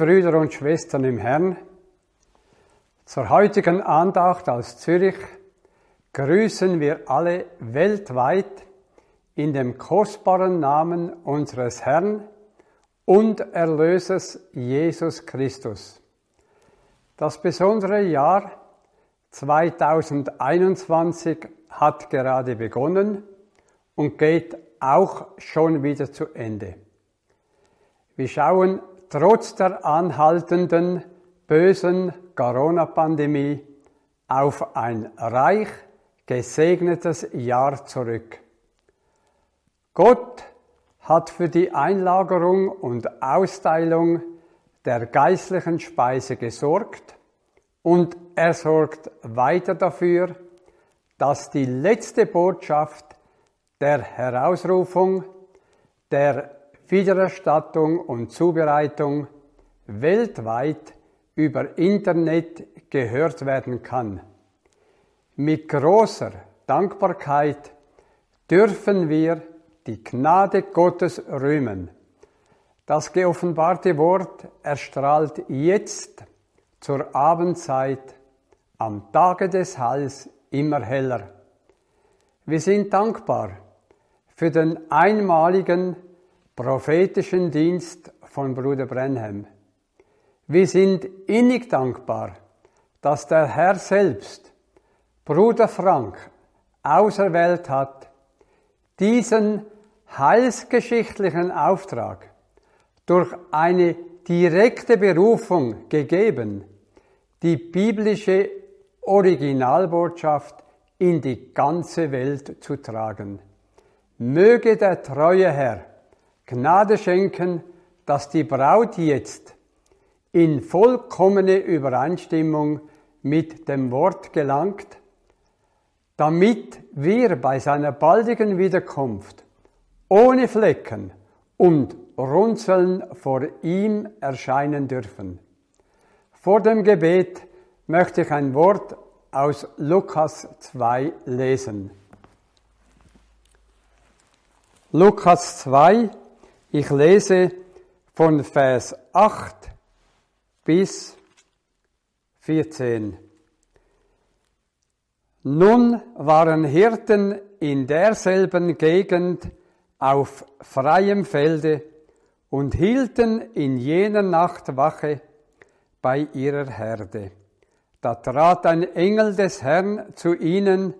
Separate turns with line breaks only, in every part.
Brüder und Schwestern im Herrn, zur heutigen Andacht aus Zürich grüßen wir alle weltweit in dem kostbaren Namen unseres Herrn und Erlösers Jesus Christus. Das besondere Jahr 2021 hat gerade begonnen und geht auch schon wieder zu Ende. Wir schauen trotz der anhaltenden bösen Corona-Pandemie auf ein reich gesegnetes Jahr zurück. Gott hat für die Einlagerung und Austeilung der geistlichen Speise gesorgt und er sorgt weiter dafür, dass die letzte Botschaft der Herausrufung, der Wiedererstattung und Zubereitung weltweit über Internet gehört werden kann. Mit großer Dankbarkeit dürfen wir die Gnade Gottes rühmen. Das geoffenbarte Wort erstrahlt jetzt zur Abendzeit am Tage des Heils immer heller. Wir sind dankbar für den einmaligen prophetischen Dienst von Bruder Brenham. Wir sind innig dankbar, dass der Herr selbst Bruder Frank auserwählt hat, diesen heilsgeschichtlichen Auftrag durch eine direkte Berufung gegeben, die biblische Originalbotschaft in die ganze Welt zu tragen. Möge der treue Herr Gnade schenken, dass die Braut jetzt in vollkommene Übereinstimmung mit dem Wort gelangt, damit wir bei seiner baldigen Wiederkunft ohne Flecken und Runzeln vor ihm erscheinen dürfen. Vor dem Gebet möchte ich ein Wort aus Lukas 2 lesen. Lukas 2, ich lese von Vers 8 bis 14. Nun waren Hirten in derselben Gegend auf freiem Felde und hielten in jener Nacht Wache bei ihrer Herde. Da trat ein Engel des Herrn zu ihnen,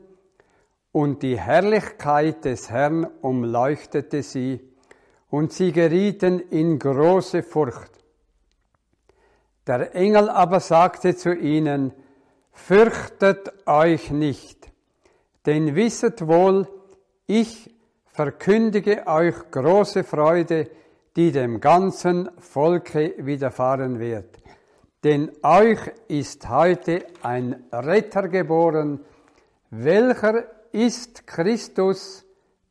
und die Herrlichkeit des Herrn umleuchtete sie, und sie gerieten in große Furcht. Der Engel aber sagte zu ihnen, Fürchtet euch nicht, denn wisset wohl, ich verkündige euch große Freude, die dem ganzen Volke widerfahren wird. Denn euch ist heute ein Retter geboren, welcher ist Christus,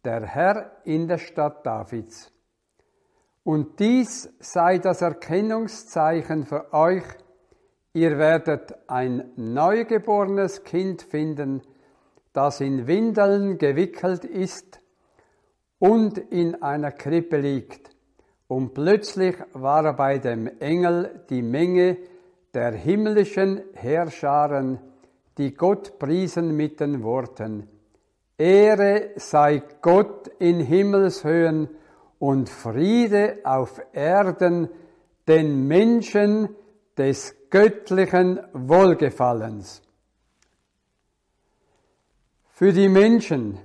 der Herr in der Stadt Davids. Und dies sei das Erkennungszeichen für euch, ihr werdet ein neugeborenes Kind finden, das in Windeln gewickelt ist und in einer Krippe liegt. Und plötzlich war bei dem Engel die Menge der himmlischen Herrscharen, die Gott priesen mit den Worten, Ehre sei Gott in Himmelshöhen und Friede auf Erden den Menschen des göttlichen Wohlgefallens. Für die Menschen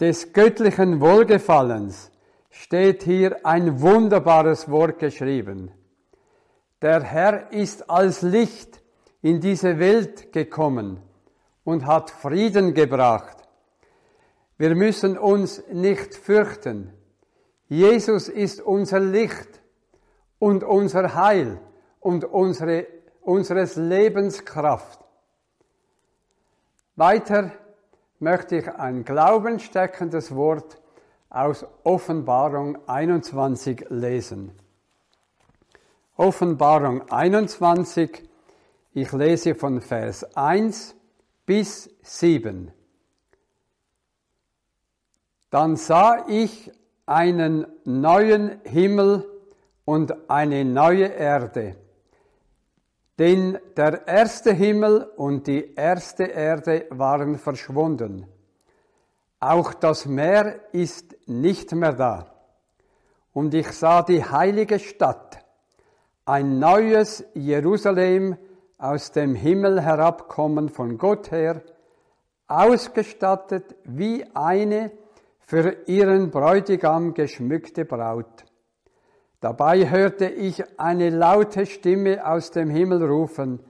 des göttlichen Wohlgefallens steht hier ein wunderbares Wort geschrieben. Der Herr ist als Licht in diese Welt gekommen und hat Frieden gebracht. Wir müssen uns nicht fürchten. Jesus ist unser Licht und unser Heil und unsere, unseres Lebenskraft. Weiter möchte ich ein glaubensteckendes Wort aus Offenbarung 21 lesen. Offenbarung 21, ich lese von Vers 1 bis 7. Dann sah ich einen neuen Himmel und eine neue Erde. Denn der erste Himmel und die erste Erde waren verschwunden. Auch das Meer ist nicht mehr da. Und ich sah die heilige Stadt, ein neues Jerusalem aus dem Himmel herabkommen von Gott her, ausgestattet wie eine für ihren Bräutigam geschmückte Braut. Dabei hörte ich eine laute Stimme aus dem Himmel rufen,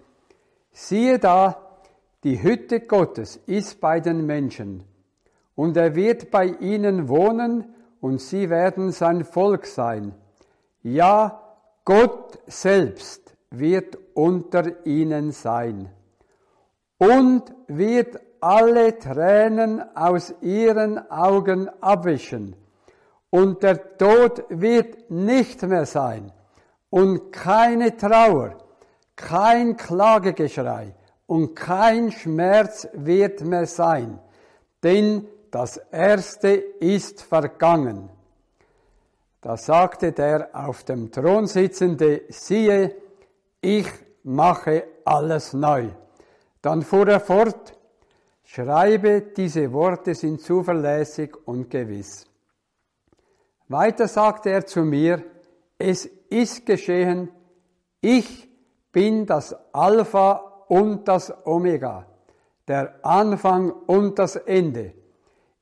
siehe da, die Hütte Gottes ist bei den Menschen, und er wird bei ihnen wohnen, und sie werden sein Volk sein. Ja, Gott selbst wird unter ihnen sein und wird alle Tränen aus ihren Augen abwischen. Und der Tod wird nicht mehr sein. Und keine Trauer, kein Klagegeschrei und kein Schmerz wird mehr sein. Denn das Erste ist vergangen. Da sagte der auf dem Thron sitzende, siehe, ich mache alles neu. Dann fuhr er fort, Schreibe, diese Worte sind zuverlässig und gewiss. Weiter sagte er zu mir, es ist geschehen, ich bin das Alpha und das Omega, der Anfang und das Ende.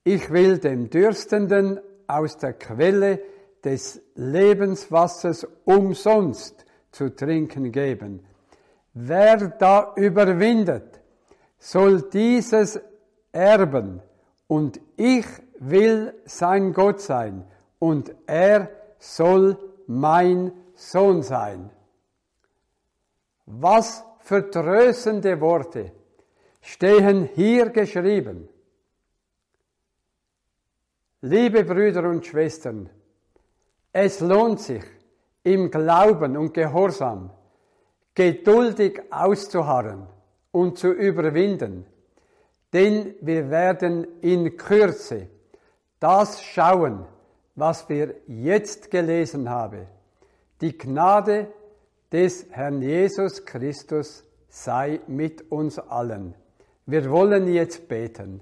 Ich will dem Dürstenden aus der Quelle des Lebenswassers umsonst zu trinken geben. Wer da überwindet, soll dieses erben und ich will sein Gott sein und er soll mein Sohn sein. Was für tröstende Worte stehen hier geschrieben. Liebe Brüder und Schwestern, es lohnt sich, im Glauben und Gehorsam geduldig auszuharren und zu überwinden. Denn wir werden in Kürze das schauen, was wir jetzt gelesen haben. Die Gnade des Herrn Jesus Christus sei mit uns allen. Wir wollen jetzt beten.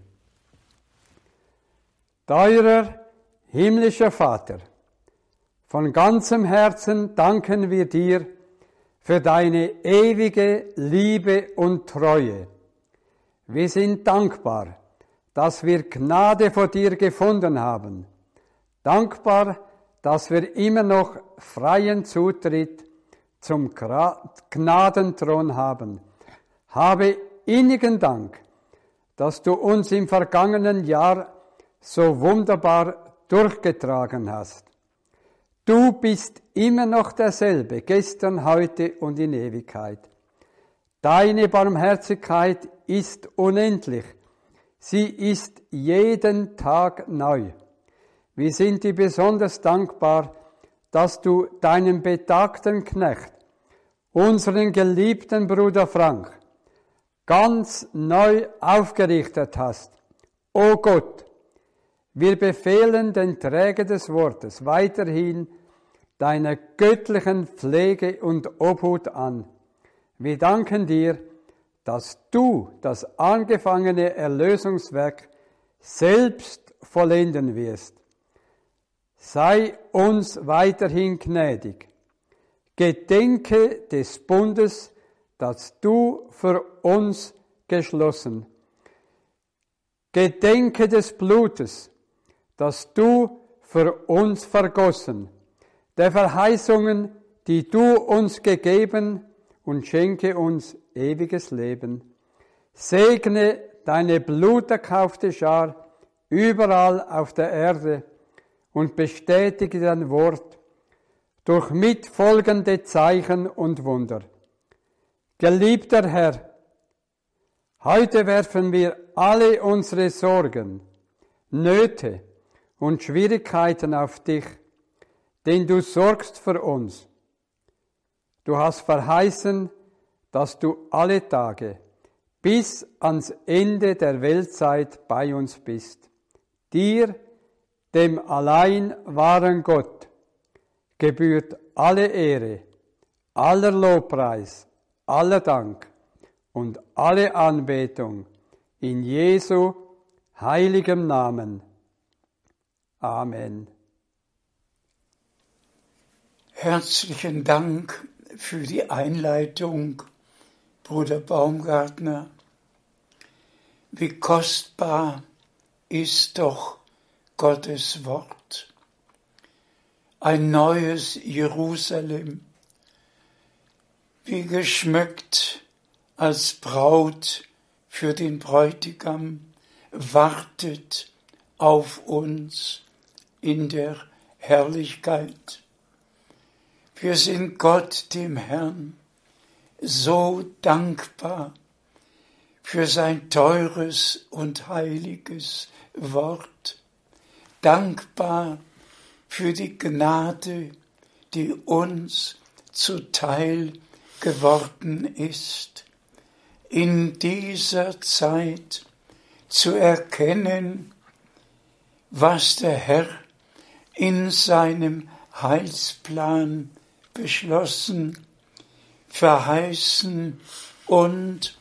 Teurer himmlischer Vater, von ganzem Herzen danken wir dir, für deine ewige Liebe und Treue. Wir sind dankbar, dass wir Gnade vor dir gefunden haben. Dankbar, dass wir immer noch freien Zutritt zum Gnadenthron haben. Habe innigen Dank, dass du uns im vergangenen Jahr so wunderbar durchgetragen hast. Du bist immer noch derselbe, gestern, heute und in Ewigkeit. Deine Barmherzigkeit ist unendlich. Sie ist jeden Tag neu. Wir sind dir besonders dankbar, dass du deinen betagten Knecht, unseren geliebten Bruder Frank, ganz neu aufgerichtet hast. O Gott, wir befehlen den Träger des Wortes weiterhin deiner göttlichen Pflege und Obhut an. Wir danken dir, dass du das angefangene Erlösungswerk selbst vollenden wirst. Sei uns weiterhin gnädig. Gedenke des Bundes, das du für uns geschlossen. Gedenke des Blutes, das du für uns vergossen, der Verheißungen, die du uns gegeben und schenke uns ewiges Leben. Segne deine bluterkaufte Schar überall auf der Erde und bestätige dein Wort durch mitfolgende Zeichen und Wunder. Geliebter Herr, heute werfen wir alle unsere Sorgen, Nöte und Schwierigkeiten auf dich, denn du sorgst für uns. Du hast verheißen, dass du alle Tage bis ans Ende der Weltzeit bei uns bist. Dir, dem allein wahren Gott, gebührt alle Ehre, aller Lobpreis, aller Dank und alle Anbetung in Jesu heiligem Namen. Amen.
Herzlichen Dank für die Einleitung, Bruder Baumgartner. Wie kostbar ist doch Gottes Wort. Ein neues Jerusalem, wie geschmückt als Braut für den Bräutigam, wartet auf uns in der Herrlichkeit. Wir sind Gott, dem Herrn, so dankbar für sein teures und heiliges Wort, dankbar für die Gnade, die uns zuteil geworden ist, in dieser Zeit zu erkennen, was der Herr in seinem Heilsplan beschlossen, verheißen und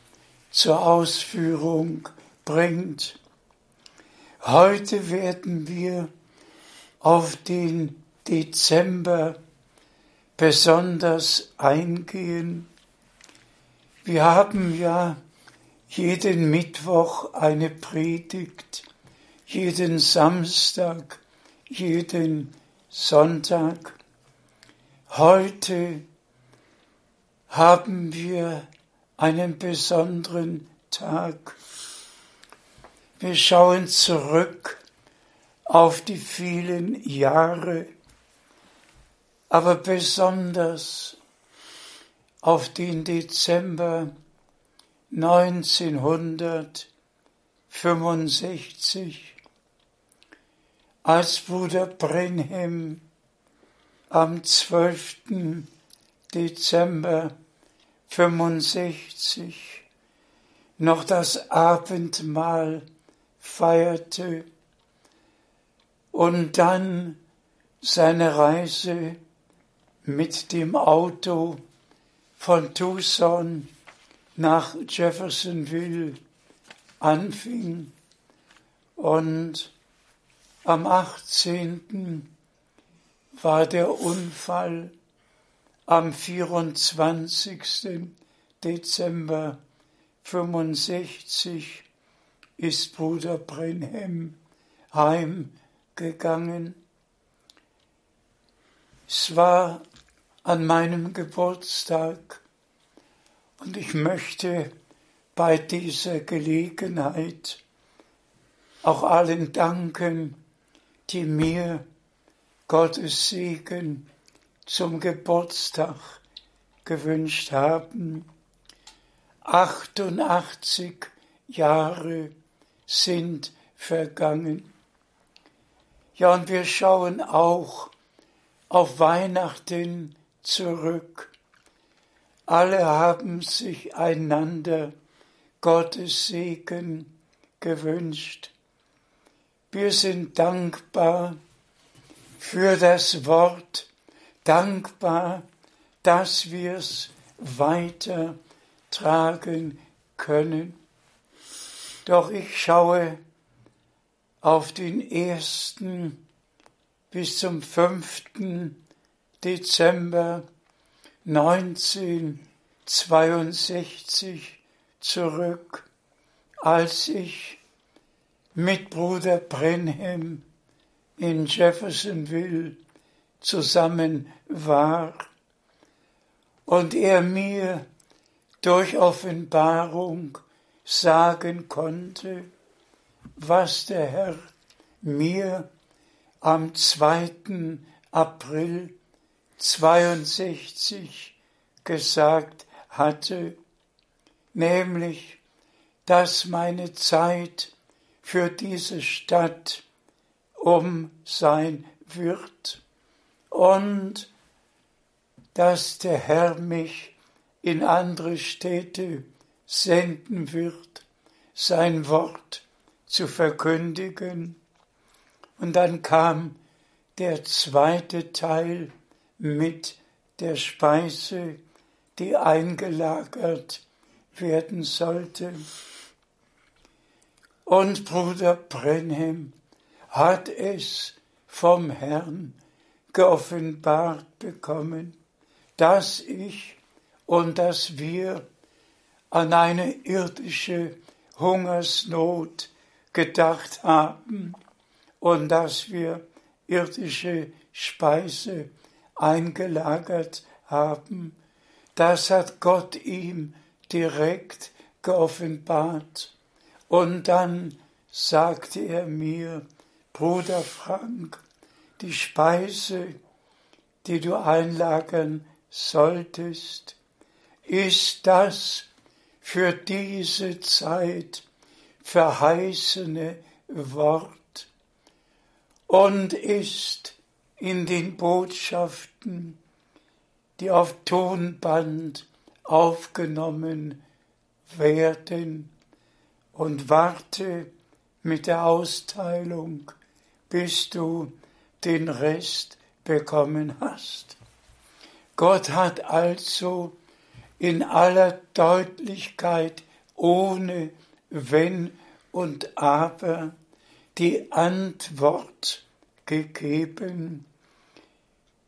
zur Ausführung bringt. Heute werden wir auf den Dezember besonders eingehen. Wir haben ja jeden Mittwoch eine Predigt, jeden Samstag, jeden Sonntag. Heute haben wir einen besonderen Tag. Wir schauen zurück auf die vielen Jahre, aber besonders auf den Dezember 1965, als Bruder Brenhem am 12. Dezember 65 noch das Abendmahl feierte und dann seine Reise mit dem Auto von Tucson nach Jeffersonville anfing und am 18. war der Unfall am 24. Dezember 65 ist Bruder Brenhem heimgegangen. Es war an meinem Geburtstag und ich möchte bei dieser Gelegenheit auch allen danken, die mir Gottes Segen zum Geburtstag gewünscht haben. 88 Jahre sind vergangen. Ja, und wir schauen auch auf Weihnachten zurück. Alle haben sich einander Gottes Segen gewünscht. Wir sind dankbar für das Wort, dankbar, dass wir es weitertragen können. Doch ich schaue auf den ersten bis zum fünften Dezember 1962 zurück, als ich mit Bruder Brenhem in Jeffersonville zusammen war und er mir durch Offenbarung sagen konnte, was der Herr mir am 2. April 62 gesagt hatte, nämlich, dass meine Zeit für diese Stadt um sein wird und dass der Herr mich in andere Städte senden wird, sein Wort zu verkündigen. Und dann kam der zweite Teil mit der Speise, die eingelagert werden sollte. Und Bruder Brenhem hat es vom Herrn geoffenbart bekommen, dass ich und dass wir an eine irdische Hungersnot gedacht haben und dass wir irdische Speise eingelagert haben. Das hat Gott ihm direkt geoffenbart. Und dann sagte er mir, Bruder Frank, die Speise, die du einlagern solltest, ist das für diese Zeit verheißene Wort und ist in den Botschaften, die auf Tonband aufgenommen werden. Und warte mit der Austeilung, bis du den Rest bekommen hast. Gott hat also in aller Deutlichkeit ohne Wenn und Aber die Antwort gegeben,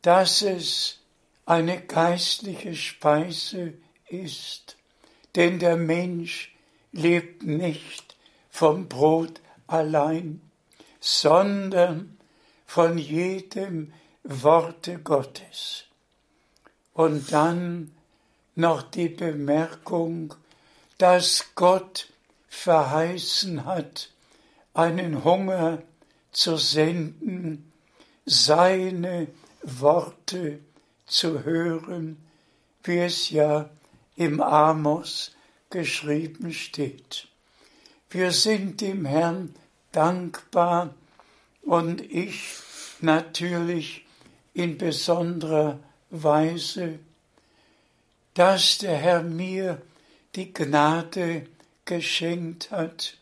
dass es eine geistliche Speise ist, denn der Mensch lebt nicht vom Brot allein, sondern von jedem Worte Gottes. Und dann noch die Bemerkung, dass Gott verheißen hat, einen Hunger zu senden, seine Worte zu hören, wie es ja im Amos geschrieben steht. Wir sind dem Herrn dankbar und ich natürlich in besonderer Weise dass der Herr mir die Gnade geschenkt hat,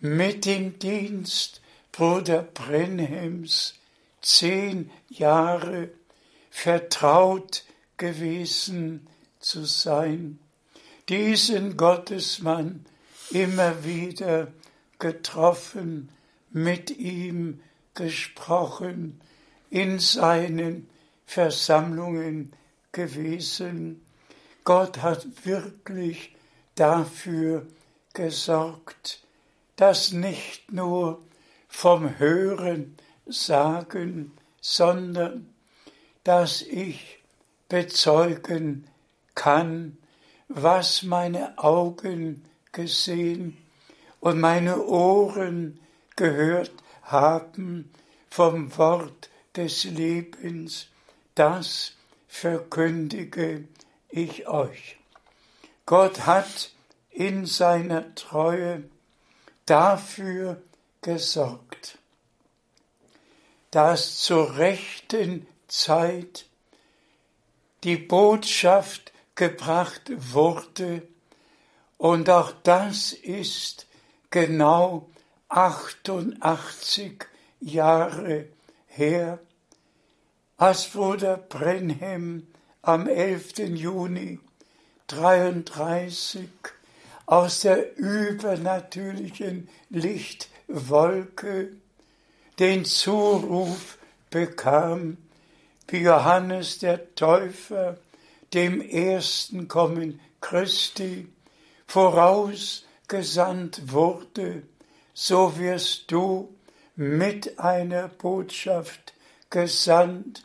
mit dem Dienst Bruder Brenhems zehn Jahre vertraut gewesen zu sein, diesen Gottesmann immer wieder getroffen, mit ihm gesprochen, in seinen Versammlungen gewesen. Gott hat wirklich dafür gesorgt, dass nicht nur vom Hören sagen, sondern dass ich bezeugen kann, was meine Augen gesehen und meine Ohren gehört haben vom Wort des Lebens, das verkündige ich euch. Gott hat in seiner Treue dafür gesorgt, dass zur rechten Zeit die Botschaft gebracht wurde, und auch das ist genau 88 Jahre her, als Bruder Brenhem am 11. Juni 33 aus der übernatürlichen Lichtwolke den Zuruf bekam, wie Johannes der Täufer dem ersten Kommen Christi vorausgesandt wurde, so wirst du mit einer Botschaft gesandt,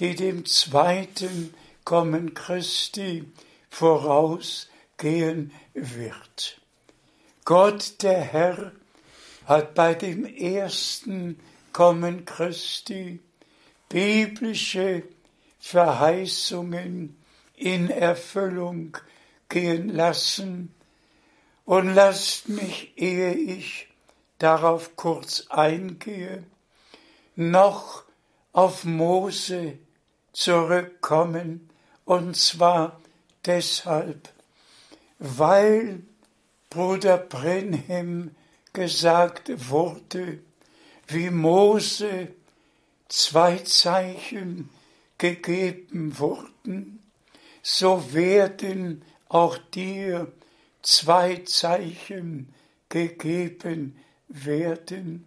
die dem zweiten Kommen Christi vorausgehen wird. Gott der Herr hat bei dem ersten Kommen Christi biblische Verheißungen in Erfüllung gehen lassen. Und lasst mich, ehe ich darauf kurz eingehe, noch auf Mose zurückkommen, und zwar deshalb, weil Bruder Brenhem gesagt wurde, wie Mose zwei Zeichen gegeben wurden, so werden auch dir zwei Zeichen gegeben werden.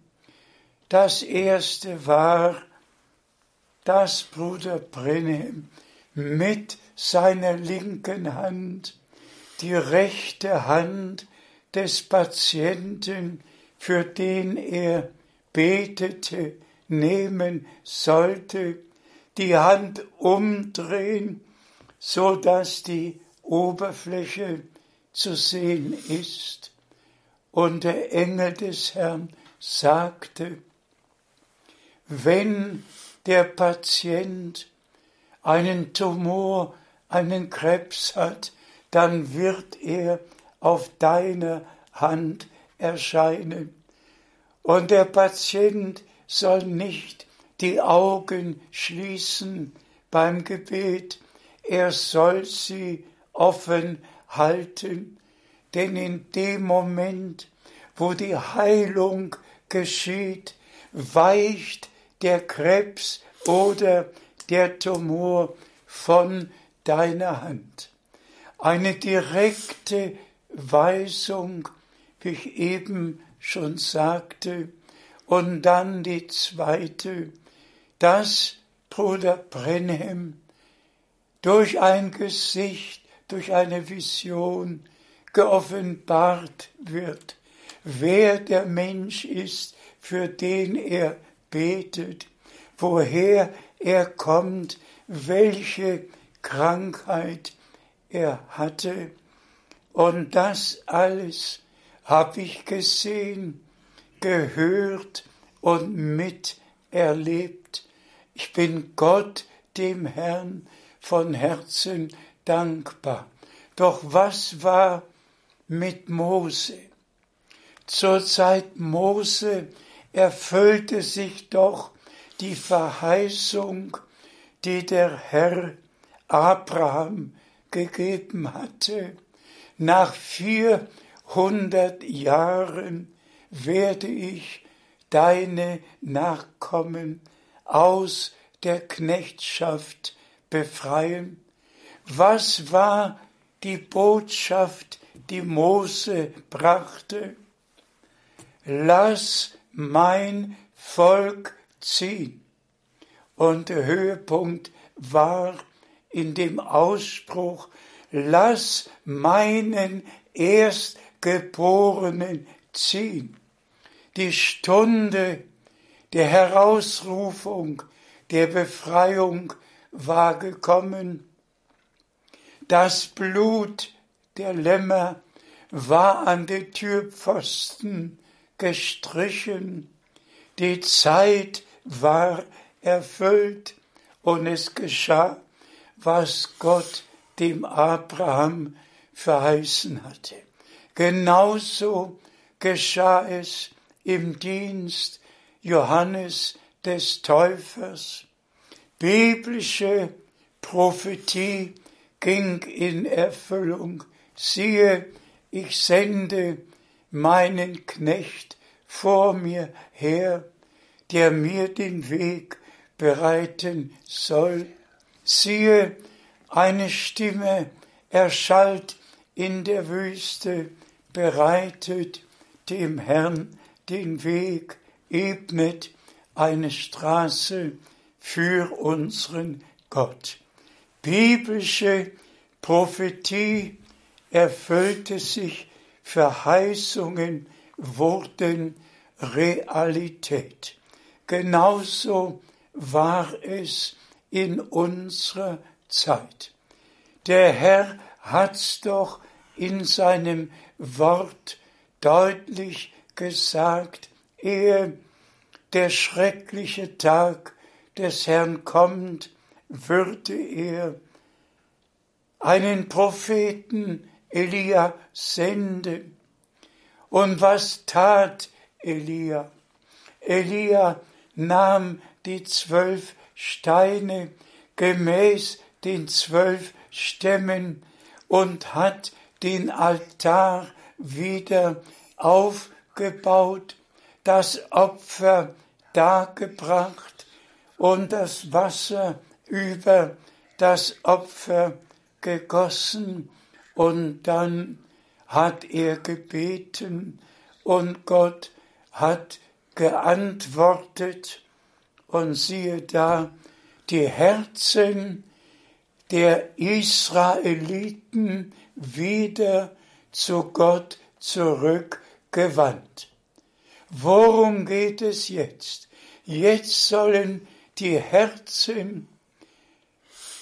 Das erste war, dass Bruder Brenhem mit seiner linken Hand die rechte Hand des Patienten, für den er betete, nehmen sollte, die Hand umdrehen, so dass die Oberfläche zu sehen ist. Und der Engel des Herrn sagte, wenn der Patient einen Tumor, einen Krebs hat, dann wird er auf deiner Hand erscheinen. Und der Patient soll nicht die Augen schließen beim Gebet, er soll sie offen halten, denn in dem Moment, wo die Heilung geschieht, weicht der Krebs oder der Tumor von deiner Hand. Eine direkte Weisung, wie ich eben schon sagte, und dann die zweite, dass Bruder Brenhem durch ein Gesicht, durch eine Vision geoffenbart wird, wer der Mensch ist, für den er betet, woher er kommt, welche Krankheit er hatte. Und das alles habe ich gesehen, gehört und miterlebt. Ich bin Gott, dem Herrn, von Herzen dankbar. Doch was war mit Mose? Zur Zeit Mose erfüllte sich doch die Verheißung, die der Herr Abraham gegeben hatte. Nach vierhundert Jahren werde ich deine Nachkommen aus der Knechtschaft befreien. Was war die Botschaft, die Mose brachte? Lass mein Volk ziehen. Und der Höhepunkt war in dem Ausspruch, lass meinen Erstgeborenen ziehen. Die Stunde der Herausrufung, der Befreiung war gekommen. Das Blut der Lämmer war an den Türpfosten gestrichen. Die Zeit war erfüllt und es geschah, was Gott dem Abraham verheißen hatte. Genauso geschah es im Dienst Johannes des Täufers. Biblische Prophetie ging in Erfüllung. Siehe, ich sende meinen Knecht vor mir her, der mir den Weg bereiten soll. Siehe, eine Stimme erschallt in der Wüste, bereitet dem Herrn den Weg, ebnet eine Straße für unseren Gott. Biblische Prophetie erfüllte sich, Verheißungen wurden Realität. Genauso war es in unserer Zeit. Der Herr hat's doch in seinem Wort deutlich gesagt, ehe der schreckliche Tag des Herrn kommt, würde er einen Propheten Elia senden. Und was tat Elia? Elia nahm die zwölf Steine gemäß den zwölf Stämmen und hat den Altar wieder aufgebaut, das Opfer dargebracht und das Wasser über das Opfer gegossen und dann hat er gebeten und Gott hat geantwortet und siehe da, die Herzen der Israeliten wieder zu Gott zurückgewandt. Worum geht es jetzt? Jetzt sollen die Herzen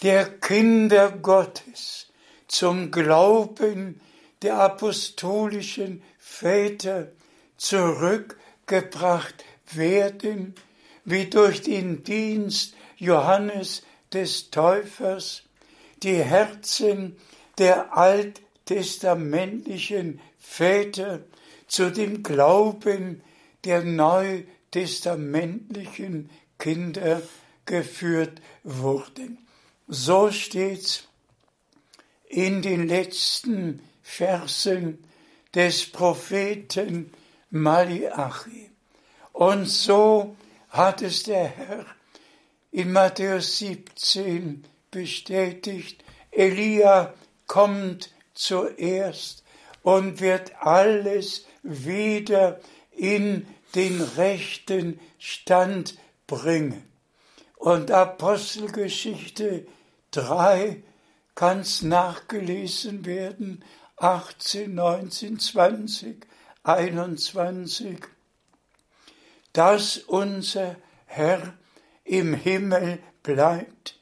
der Kinder Gottes zum Glauben der apostolischen Väter zurückgebracht werden, wie durch den Dienst Johannes des Täufers die Herzen der alttestamentlichen Väter zu dem Glauben der neutestamentlichen Kinder geführt wurden. So steht's in den letzten Versen des Propheten Malachi. Und so hat es der Herr in Matthäus 17 bestätigt. Elia kommt zuerst und wird alles wieder in den rechten Stand bringen. Und Apostelgeschichte 3 kann es nachgelesen werden, 18, 19, 20, 21, dass unser Herr im Himmel bleibt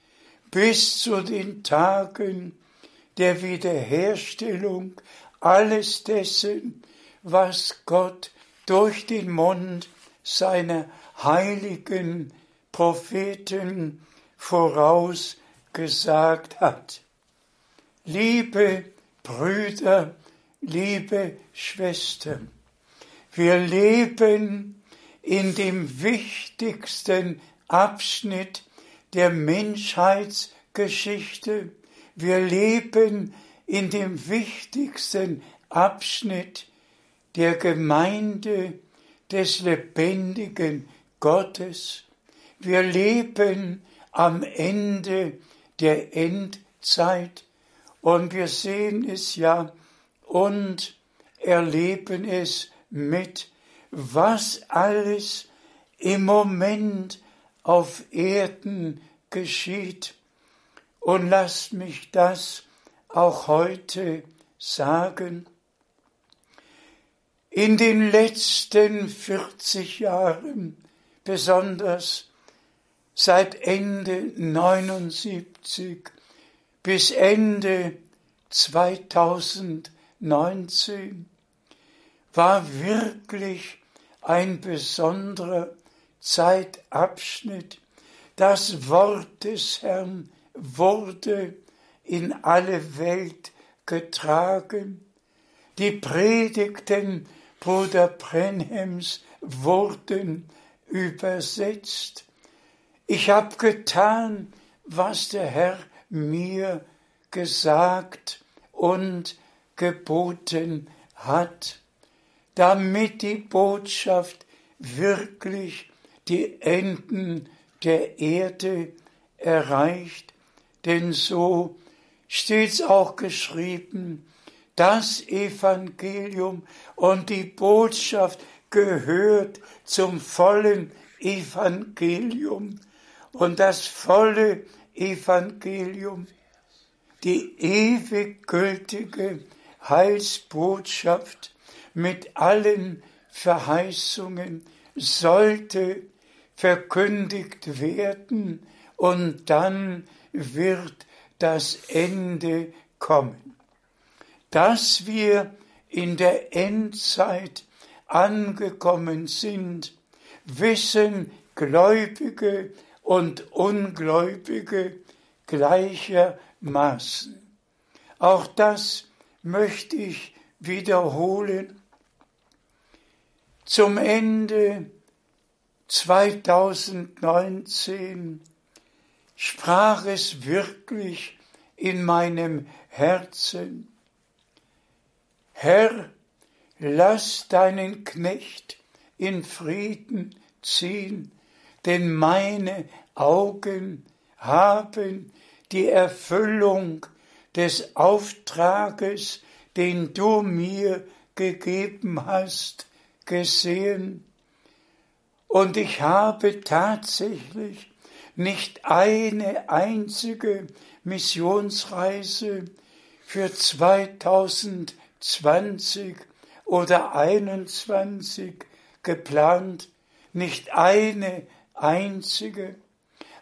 bis zu den Tagen der Wiederherstellung alles dessen, was Gott durch den Mund seiner heiligen Propheten vorausgesagt hat. Liebe Brüder, liebe Schwestern, wir leben in dem wichtigsten Abschnitt der Menschheitsgeschichte. Wir leben in dem wichtigsten Abschnitt der Gemeinde des lebendigen Gottes. Wir leben am Ende der Endzeit und wir sehen es ja und erleben es mit, was alles im Moment auf Erden geschieht. Und lasst mich das auch heute sagen. In den letzten 40 Jahren, besonders seit Ende 79 bis Ende 2019, war wirklich ein besonderer Zeitabschnitt. Das Wort des Herrn wurde in alle Welt getragen. Die Predigten Bruder Brenhems wurden übersetzt. Ich habe getan, was der Herr mir gesagt und geboten hat, damit die Botschaft wirklich die Enden der Erde erreicht. Denn so steht's auch geschrieben, das Evangelium und die Botschaft gehört zum vollen Evangelium. Und das volle Evangelium, die ewig gültige Heilsbotschaft mit allen Verheißungen sollte verkündigt werden und dann wird das Ende kommen. Dass wir in der Endzeit angekommen sind, wissen Gläubige und Ungläubige gleichermaßen. Auch das möchte ich wiederholen. Zum Ende 2019 sprach es wirklich in meinem Herzen, Herr, lass deinen Knecht in Frieden ziehen, denn meine Augen haben die Erfüllung des Auftrages, den du mir gegeben hast, gesehen. Und ich habe tatsächlich nicht eine einzige Missionsreise für 2000 20 oder 21 geplant, nicht eine einzige.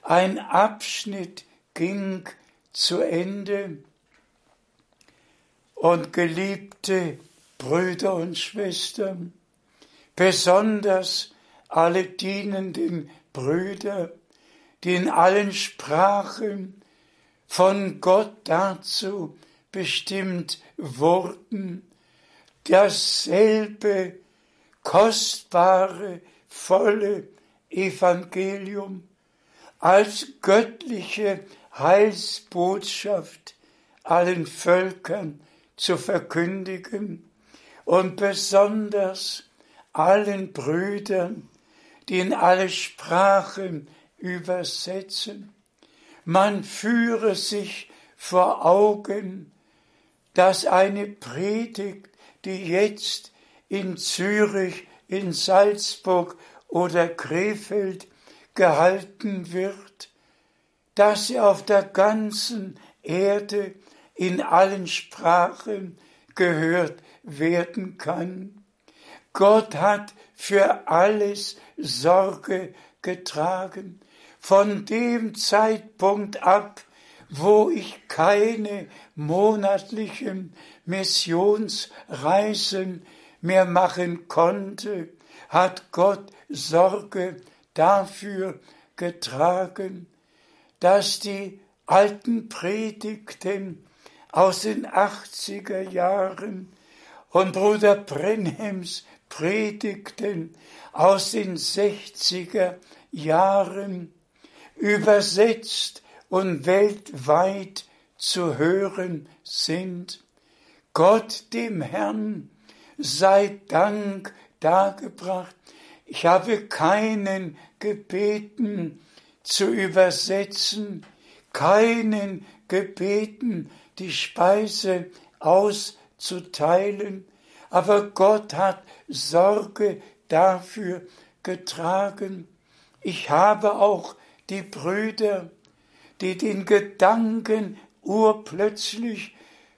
Ein Abschnitt ging zu Ende. Und geliebte Brüder und Schwestern, besonders alle dienenden Brüder, die in allen Sprachen von Gott dazu bestimmt wurden, dasselbe kostbare, volle Evangelium als göttliche Heilsbotschaft allen Völkern zu verkündigen und besonders allen Brüdern, die in alle Sprachen übersetzen. Man führe sich vor Augen, dass eine Predigt, die jetzt in Zürich, in Salzburg oder Krefeld gehalten wird, dass sie auf der ganzen Erde in allen Sprachen gehört werden kann. Gott hat für alles Sorge getragen. Von dem Zeitpunkt ab, wo ich keine monatlichen Missionsreisen mehr machen konnte, hat Gott Sorge dafür getragen, dass die alten Predigten aus den 80er Jahren und Bruder Brenhems Predigten aus den 60er Jahren übersetzt und weltweit zu hören sind. Gott dem Herrn sei Dank dargebracht. Ich habe keinen gebeten zu übersetzen, keinen gebeten, die Speise auszuteilen, aber Gott hat Sorge dafür getragen. Ich habe auch die Brüder die den Gedanken urplötzlich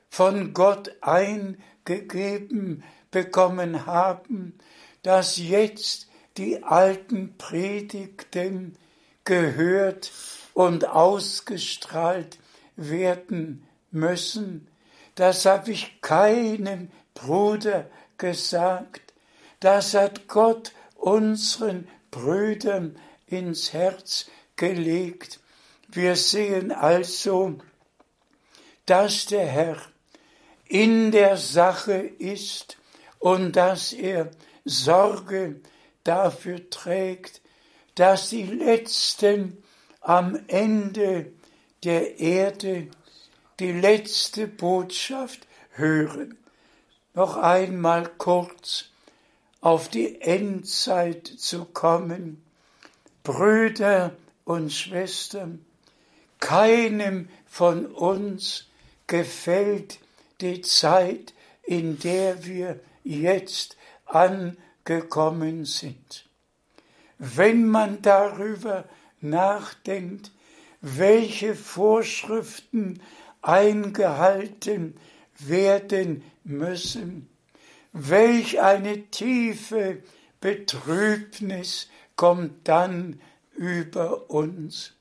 von Gott eingegeben bekommen haben, dass jetzt die alten Predigten gehört und ausgestrahlt werden müssen. Das habe ich keinem Bruder gesagt. Das hat Gott unseren Brüdern ins Herz gelegt. Wir sehen also, dass der Herr in der Sache ist und dass er Sorge dafür trägt, dass die Letzten am Ende der Erde die letzte Botschaft hören. Noch einmal kurz auf die Endzeit zu kommen. Brüder und Schwestern, keinem von uns gefällt die Zeit, in der wir jetzt angekommen sind. Wenn man darüber nachdenkt, welche Vorschriften eingehalten werden müssen, welch eine tiefe Betrübnis kommt dann über uns.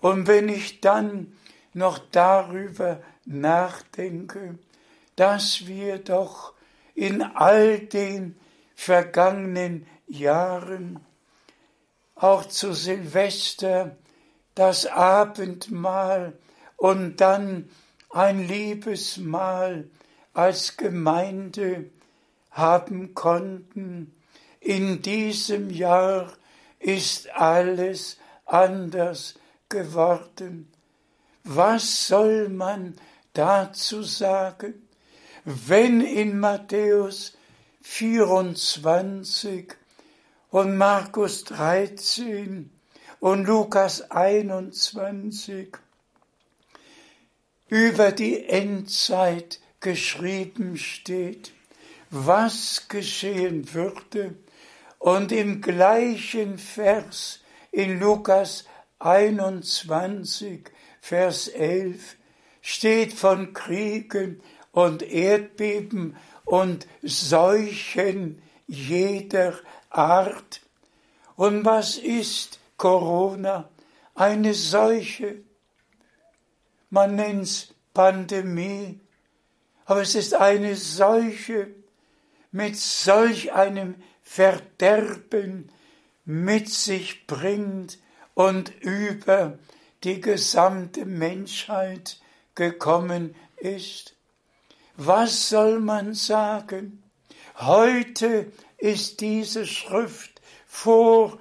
Und wenn ich dann noch darüber nachdenke, dass wir doch in all den vergangenen Jahren auch zu Silvester das Abendmahl und dann ein Liebesmahl als Gemeinde haben konnten. In diesem Jahr ist alles anders geworden. Was soll man dazu sagen, wenn in Matthäus 24 und Markus 13 und Lukas 21 über die Endzeit geschrieben steht, was geschehen würde. Und im gleichen Vers in Lukas 21, Vers 11 steht von Kriegen und Erdbeben und Seuchen jeder Art. Und was ist Corona? Eine Seuche. Man nennt's Pandemie, aber es ist eine Seuche mit solch einem Verderben mit sich bringt und über die gesamte Menschheit gekommen ist. Was soll man sagen? Heute ist diese Schrift vor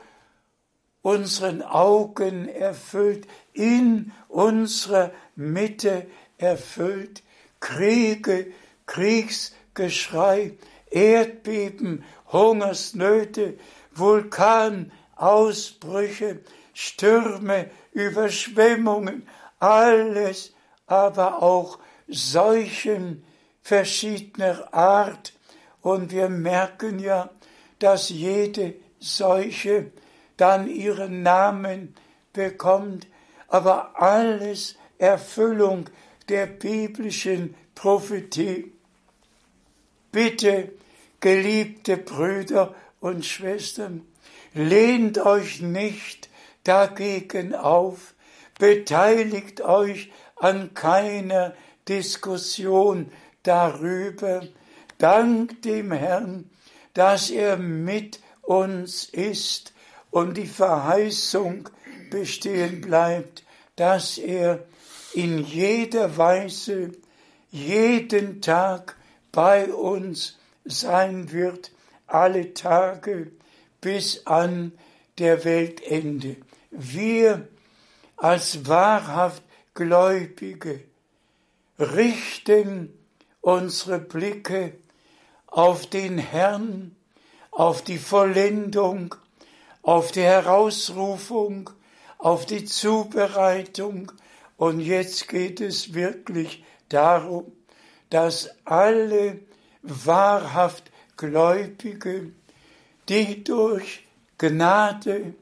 unseren Augen erfüllt, in unserer Mitte erfüllt. Kriege, Kriegsgeschrei, Erdbeben, Hungersnöte, Vulkanausbrüche, Stürme, Überschwemmungen, alles, aber auch Seuchen verschiedener Art. Und wir merken ja, dass jede Seuche dann ihren Namen bekommt, aber alles Erfüllung der biblischen Prophetie. Bitte, geliebte Brüder und Schwestern, lehnt euch nicht dagegen auf, beteiligt euch an keiner Diskussion darüber. Dank dem Herrn, dass er mit uns ist und die Verheißung bestehen bleibt, dass er in jeder Weise jeden Tag bei uns sein wird, alle Tage bis an der Weltende. Wir als wahrhaft Gläubige richten unsere Blicke auf den Herrn, auf die Vollendung, auf die Herausrufung, auf die Zubereitung. Und jetzt geht es wirklich darum, dass alle wahrhaft Gläubige, die durch Gnade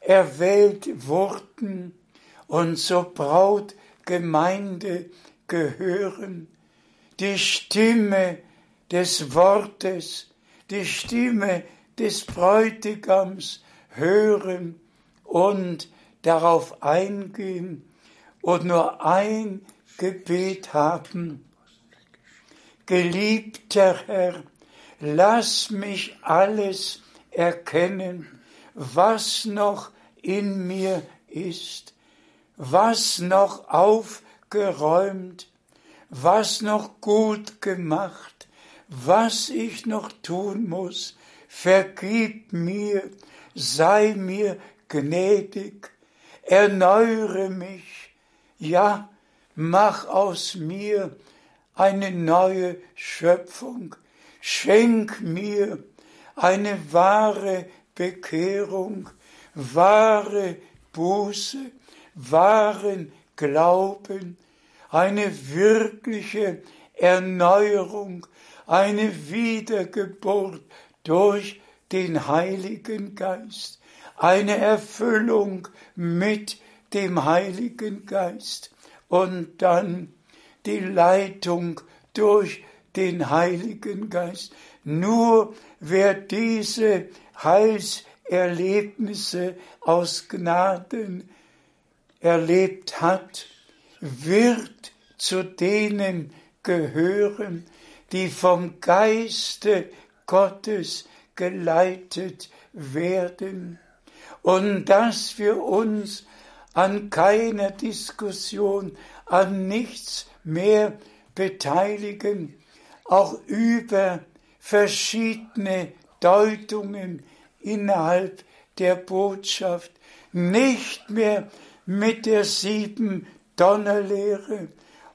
erwählt wurden und zur Brautgemeinde gehören, die Stimme des Wortes, die Stimme des Bräutigams hören und darauf eingehen und nur ein Gebet haben. Geliebter Herr, lass mich alles erkennen, was noch in mir ist, was noch aufgeräumt, was noch gut gemacht, was ich noch tun muss. Vergib mir, sei mir gnädig, erneuere mich, ja, mach aus mir eine neue Schöpfung, schenk mir eine wahre Bekehrung, wahre Buße, wahren Glauben, eine wirkliche Erneuerung, eine Wiedergeburt durch den Heiligen Geist, eine Erfüllung mit dem Heiligen Geist und dann die Leitung durch den Heiligen Geist. Nur wer diese Heilserlebnisse aus Gnaden erlebt hat, wird zu denen gehören, die vom Geiste Gottes geleitet werden. Und dass wir uns an keiner Diskussion, an nichts mehr beteiligen, auch über verschiedene Deutungen innerhalb der Botschaft, nicht mehr mit der sieben Donnerlehre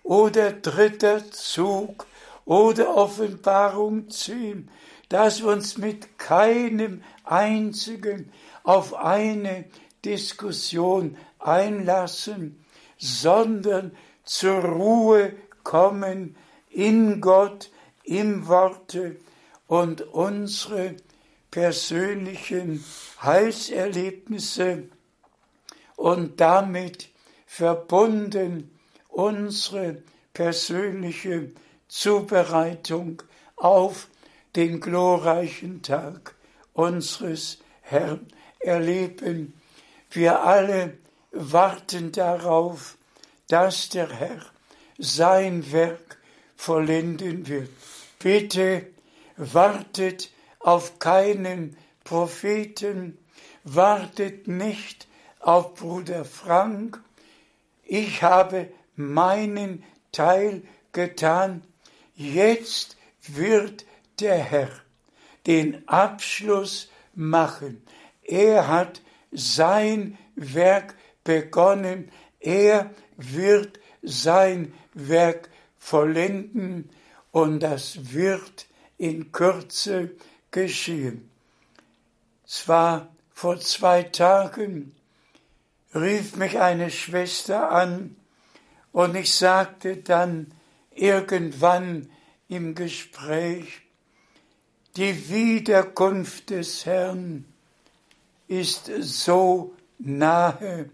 oder dritter Zug oder Offenbarung 10, dass wir uns mit keinem einzigen auf eine Diskussion einlassen, sondern zur Ruhe kommen in Gott, im Worte und unsere persönlichen Heilserlebnisse und damit verbunden unsere persönliche Zubereitung auf den glorreichen Tag unseres Herrn erleben. Wir alle warten darauf, dass der Herr sein Werk vollenden wird. Bitte wartet auf keinen Propheten, wartet nicht auf Bruder Frank. Ich habe meinen Teil getan. Jetzt wird der Herr den Abschluss machen. Er hat sein Werk begonnen. Er wird sein Werk vollenden und das wird in Kürze geschehen. Zwar vor zwei Tagen rief mich eine Schwester an und ich sagte dann irgendwann im Gespräch, die Wiederkunft des Herrn ist so nahe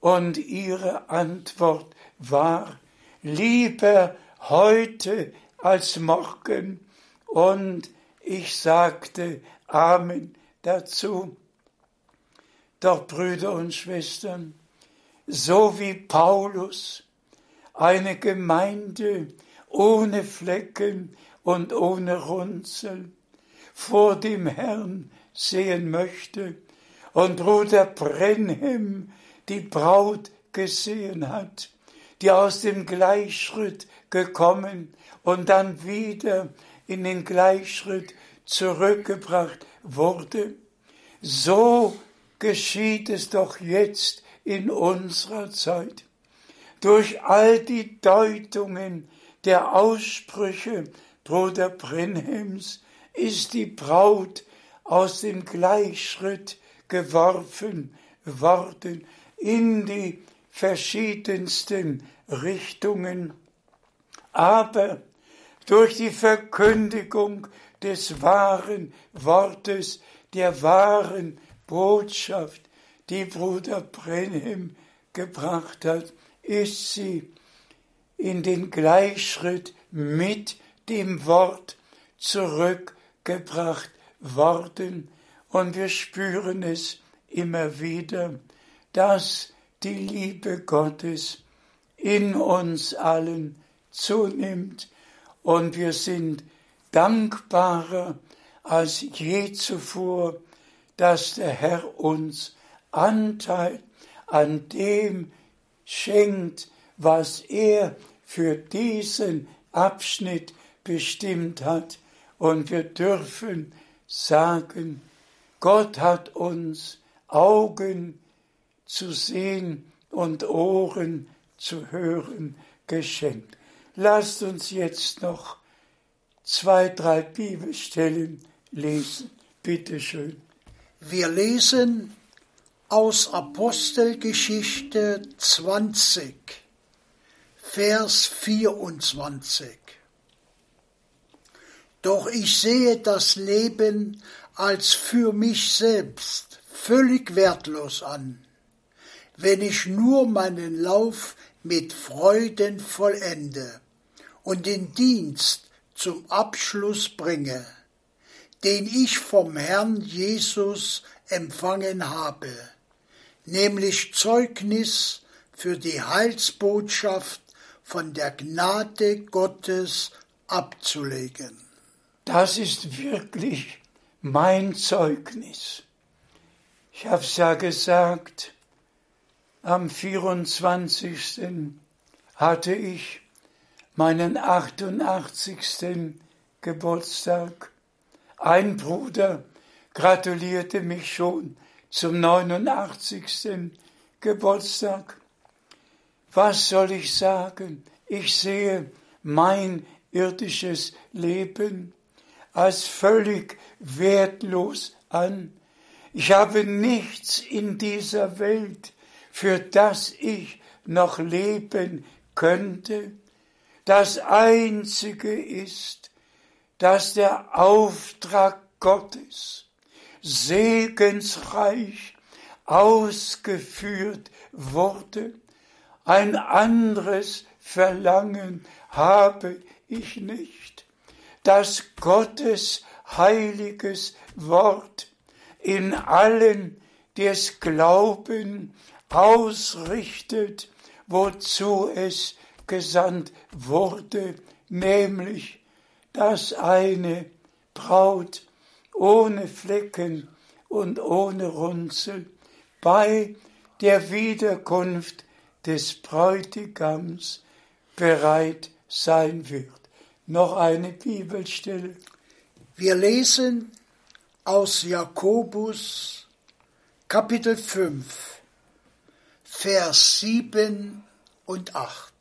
und ihre Antwort war lieber heute als morgen und ich sagte Amen dazu. Doch Brüder und Schwestern, so wie Paulus eine Gemeinde ohne Flecken und ohne Runzel vor dem Herrn sehen möchte und Bruder Brenhem die Braut gesehen hat, die aus dem Gleichschritt gekommen und dann wieder in den Gleichschritt zurückgebracht wurde. So geschieht es doch jetzt in unserer Zeit. Durch all die Deutungen der Aussprüche Bruder Brenhems ist die Braut aus dem Gleichschritt geworfen worden in die verschiedensten Richtungen. Aber durch die Verkündigung des wahren Wortes, der wahren Botschaft, die Bruder Brenhem gebracht hat, ist sie in den Gleichschritt mit dem Wort zurückgebracht worden. Und wir spüren es immer wieder, dass die Liebe Gottes in uns allen zunimmt und wir sind dankbarer als je zuvor, dass der Herr uns Anteil an dem schenkt, was er für diesen Abschnitt bestimmt hat. Und wir dürfen sagen, Gott hat uns Augen zu sehen und Ohren zu hören geschenkt. Lasst uns jetzt noch zwei, drei Bibelstellen lesen. Bitte schön.
Wir lesen aus Apostelgeschichte 20, Vers 24. Doch ich sehe das Leben als für mich selbst völlig wertlos an, wenn ich nur meinen Lauf mit Freuden vollende und den Dienst zum Abschluss bringe, den ich vom Herrn Jesus empfangen habe nämlich Zeugnis für die Heilsbotschaft von der Gnade Gottes abzulegen.
Das ist wirklich mein Zeugnis. Ich habe es ja gesagt, am 24. hatte ich meinen 88. Geburtstag. Ein Bruder gratulierte mich schon zum 89. Geburtstag. Was soll ich sagen? Ich sehe mein irdisches Leben als völlig wertlos an. Ich habe nichts in dieser Welt, für das ich noch leben könnte. Das Einzige ist, dass der Auftrag Gottes segensreich ausgeführt wurde. Ein anderes Verlangen habe ich nicht, dass Gottes heiliges Wort in allen, die es glauben, ausrichtet, wozu es gesandt wurde, nämlich, dass eine Braut ohne Flecken und ohne Runzel bei der Wiederkunft des Bräutigams bereit sein wird. Noch eine Bibelstelle.
Wir lesen aus Jakobus Kapitel 5, Vers 7 und 8.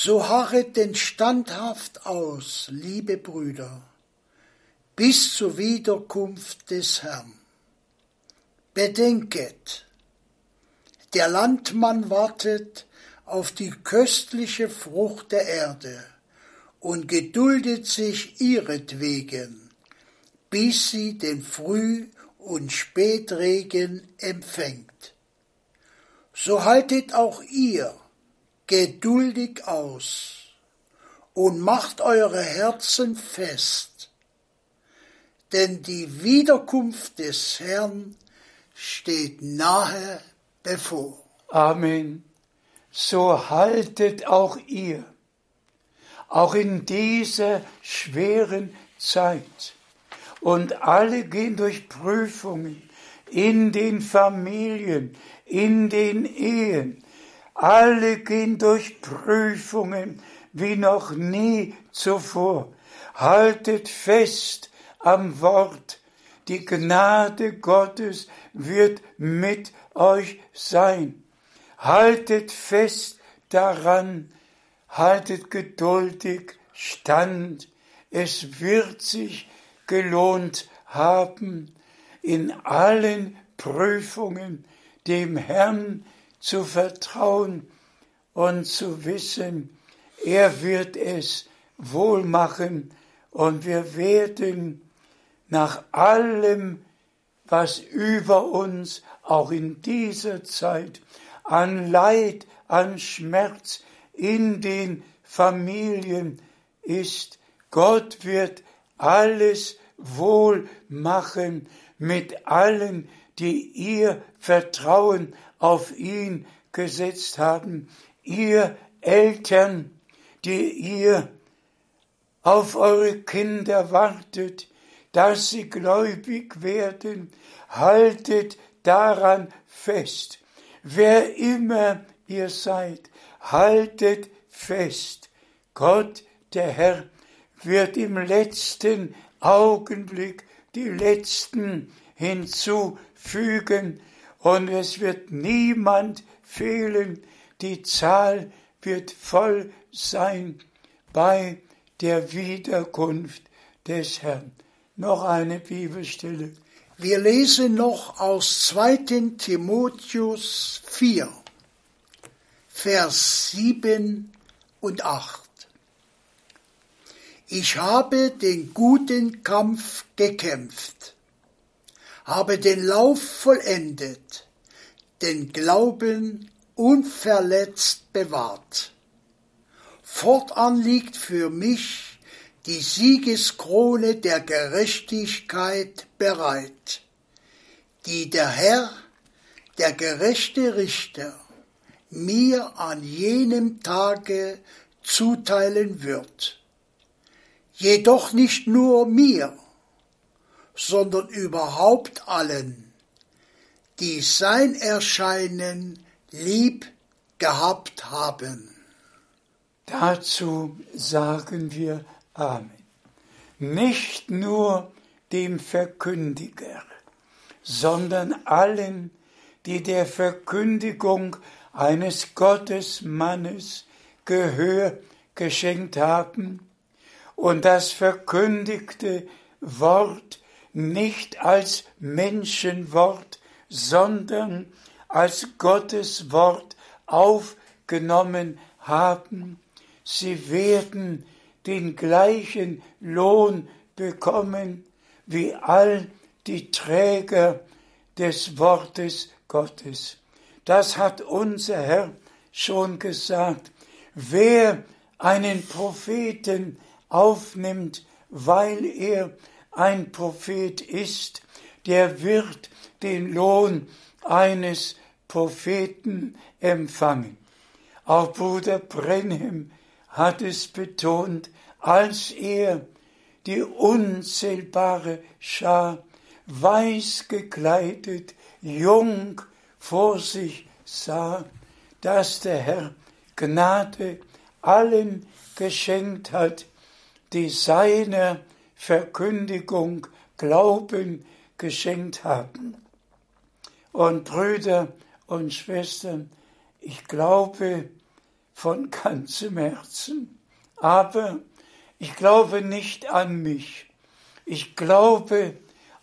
So harret denn standhaft aus, liebe Brüder, bis zur Wiederkunft des Herrn. Bedenket, der Landmann wartet auf die köstliche Frucht der Erde und geduldet sich ihretwegen, bis sie den Früh- und Spätregen empfängt. So haltet auch ihr geduldig aus und macht eure Herzen fest, denn die Wiederkunft des Herrn steht nahe bevor.
Amen. So haltet auch ihr, auch in dieser schweren Zeit. Und alle gehen durch Prüfungen in den Familien, in den Ehen. Alle gehen durch Prüfungen wie noch nie zuvor. Haltet fest am Wort. Die Gnade Gottes wird mit euch sein. Haltet fest daran, haltet geduldig stand. Es wird sich gelohnt haben, in allen Prüfungen dem Herrn zu vertrauen und zu wissen, er wird es wohl machen und wir werden nach allem, was über uns auch in dieser Zeit an Leid, an Schmerz in den Familien ist. Gott wird alles wohl machen mit allen, die ihr Vertrauen auf ihn gesetzt haben. Ihr Eltern, die ihr auf eure Kinder wartet, dass sie gläubig werden, haltet daran fest. Wer immer ihr seid, haltet fest. Gott, der Herr, wird im letzten Augenblick die letzten hinzufügen und es wird niemand fehlen. Die Zahl wird voll sein bei der Wiederkunft des Herrn. Noch eine Bibelstelle.
Wir lesen noch aus 2. Timotheus 4, Vers 7 und 8. Ich habe den guten Kampf gekämpft, habe den Lauf vollendet, den Glauben unverletzt bewahrt. Fortan liegt für mich die Siegeskrone der Gerechtigkeit bereit, die der Herr, der gerechte Richter, mir an jenem Tage zuteilen wird. Jedoch nicht nur mir, sondern überhaupt allen, die sein Erscheinen lieb gehabt haben.
Dazu sagen wir Amen. Nicht nur dem Verkündiger, sondern allen, die der Verkündigung eines Gottesmannes Gehör geschenkt haben und das verkündigte Wort nicht als Menschenwort, sondern als Gottes Wort aufgenommen haben. Sie werden den gleichen Lohn bekommen wie all die Träger des Wortes Gottes. Das hat unser Herr schon gesagt. Wer einen Propheten aufnimmt, weil er ein Prophet ist, der wird den Lohn eines Propheten empfangen. Auch Bruder Brenhem hat es betont, als er die unzählbare Schar weiß gekleidet, jung vor sich sah, dass der Herr Gnade allen geschenkt hat, die seiner Verkündigung Glauben geschenkt haben. Und Brüder und Schwestern, ich glaube von ganzem Herzen, aber ich glaube nicht an mich. Ich glaube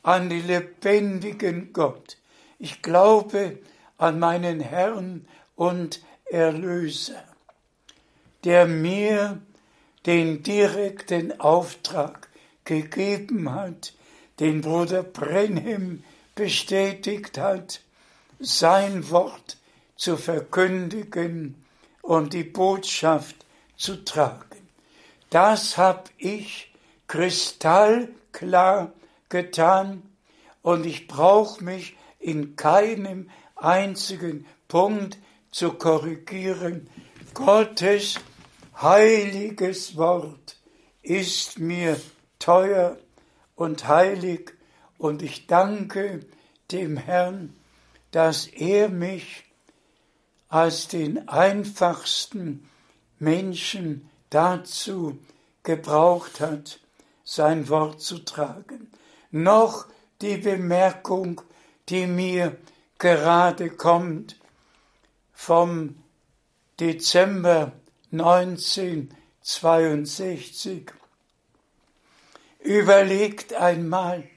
an den lebendigen Gott. Ich glaube an meinen Herrn und Erlöser, der mir den direkten Auftrag gegeben hat, den Bruder Brenhem bestätigt hat, sein Wort zu verkündigen und die Botschaft zu tragen. Das hab ich kristallklar getan und ich brauche mich in keinem einzigen Punkt zu korrigieren. Gottes heiliges Wort ist mir teuer und heilig und ich danke dem Herrn, dass er mich als den einfachsten Menschen dazu gebraucht hat, sein Wort zu tragen. Noch die Bemerkung, die mir gerade kommt vom Dezember 1962. Überlegt einmal,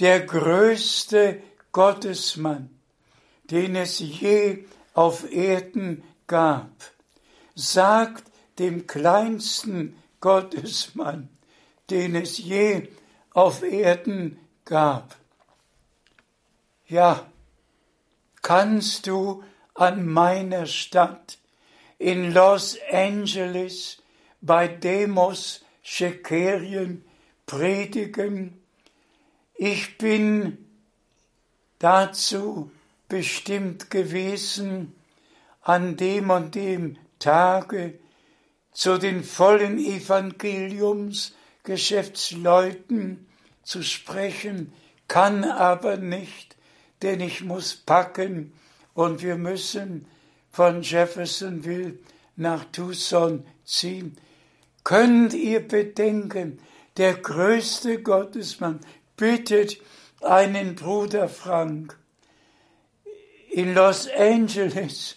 der größte Gottesmann, den es je auf Erden gab, sagt dem kleinsten Gottesmann, den es je auf Erden gab. Ja, kannst du an meiner Stadt in Los Angeles bei Demos Shekerien predigen. Ich bin dazu bestimmt gewesen, an dem und dem Tage zu den vollen Evangeliums Geschäftsleuten zu sprechen, kann aber nicht, denn ich muss packen und wir müssen von Jeffersonville nach Tucson ziehen. Könnt ihr bedenken, der größte Gottesmann bittet einen Bruder Frank in Los Angeles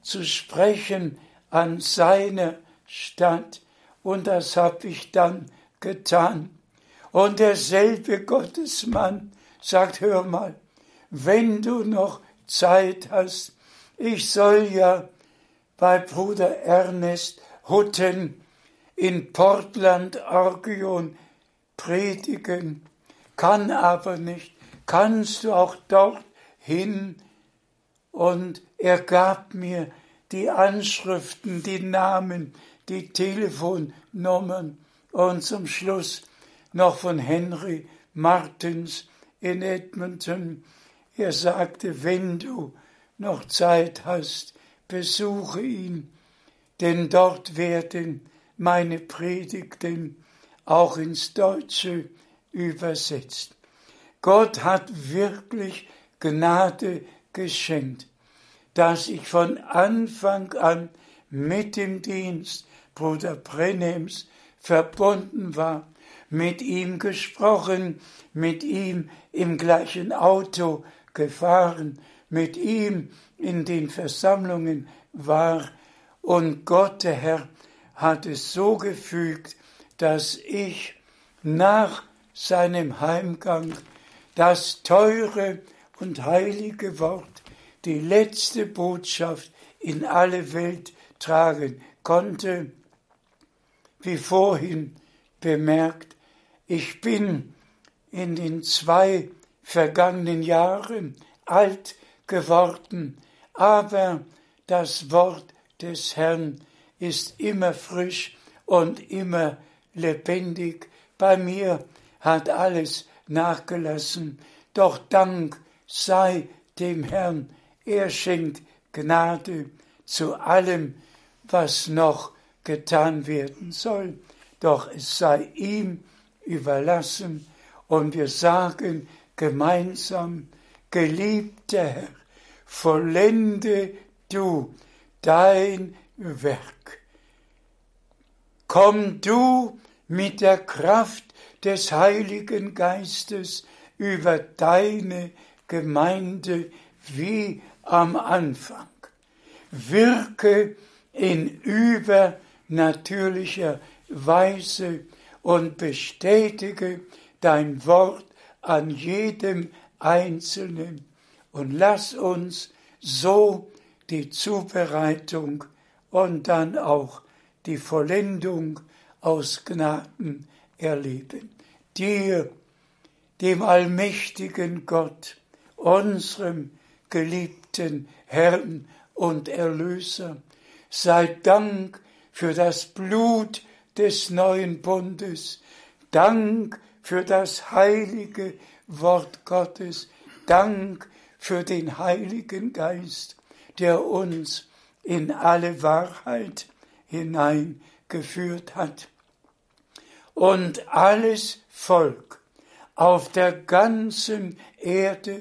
zu sprechen an seiner Stadt. Und das habe ich dann getan. Und derselbe Gottesmann sagt, hör mal, wenn du noch Zeit hast, ich soll ja bei Bruder Ernest Hutten in Portland, Oregon predigen, kann aber nicht. Kannst du auch dort hin? Und er gab mir die Anschriften, die Namen, die Telefonnummern und zum Schluss noch von Henry Martins in Edmonton. Er sagte, wenn du noch Zeit hast, besuche ihn, denn dort werden meine Predigten auch ins Deutsche übersetzt. Gott hat wirklich Gnade geschenkt, dass ich von Anfang an mit dem Dienst Bruder Brennems verbunden war, mit ihm gesprochen, mit ihm im gleichen Auto gefahren, mit ihm in den Versammlungen war. Und Gott, der Herr, hat es so gefügt, dass ich nach seinem Heimgang das teure und heilige Wort, die letzte Botschaft in alle Welt tragen konnte. Wie vorhin bemerkt, ich bin in den zwei vergangenen Jahren alt geworden, aber das Wort des Herrn ist immer frisch und immer lebendig. Bei mir hat alles nachgelassen, doch Dank sei dem Herrn, er schenkt Gnade zu allem, was noch getan werden soll, doch es sei ihm überlassen. Und wir sagen gemeinsam, geliebter Herr, vollende du dein Werk. Komm du mit der Kraft des Heiligen Geistes über deine Gemeinde wie am Anfang. Wirke in übernatürlicher Weise und bestätige dein Wort an jedem Einzelnen und lass uns so die Zubereitung und dann auch die Vollendung aus Gnaden erleben. Dir, dem allmächtigen Gott, unserem geliebten Herrn und Erlöser, sei Dank für das Blut des neuen Bundes, Dank für das heilige Wort Gottes, Dank für den Heiligen Geist, der uns in alle Wahrheit hineingeführt hat. Und alles Volk auf der ganzen Erde,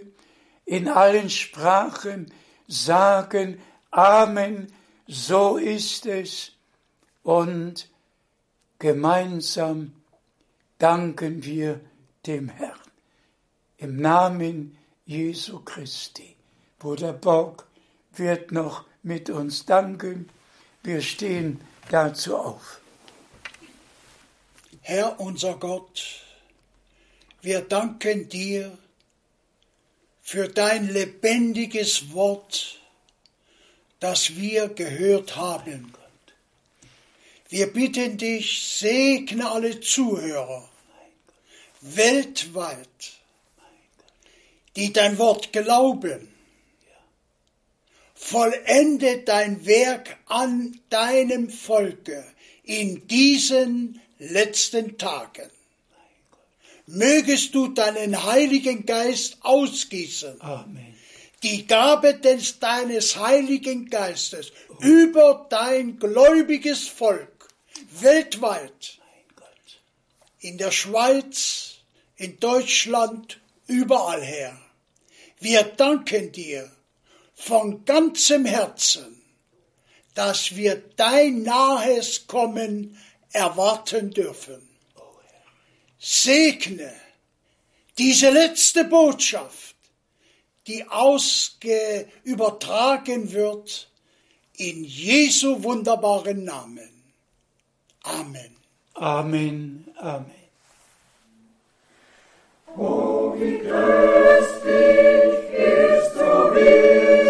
in allen Sprachen sagen Amen, so ist es. Und gemeinsam danken wir dem Herrn. Im Namen Jesu Christi. Bruder Borg wird noch mit uns danken. Wir stehen dazu auf.
Herr unser Gott, wir danken dir für dein lebendiges Wort, das wir gehört haben. Wir bitten dich, segne alle Zuhörer weltweit, die dein Wort glauben vollende dein Werk an deinem Volke in diesen letzten Tagen. Mögest du deinen Heiligen Geist ausgießen.
Amen.
Die Gabe des deines Heiligen Geistes über dein gläubiges Volk weltweit, in der Schweiz, in Deutschland, überall her. Wir danken dir von ganzem Herzen, dass wir dein nahes Kommen erwarten dürfen. Segne diese letzte Botschaft, die ausgeübertragen wird in Jesu wunderbaren Namen. Amen.
Amen. Amen.
Oh, wie köstlich ist so wenig.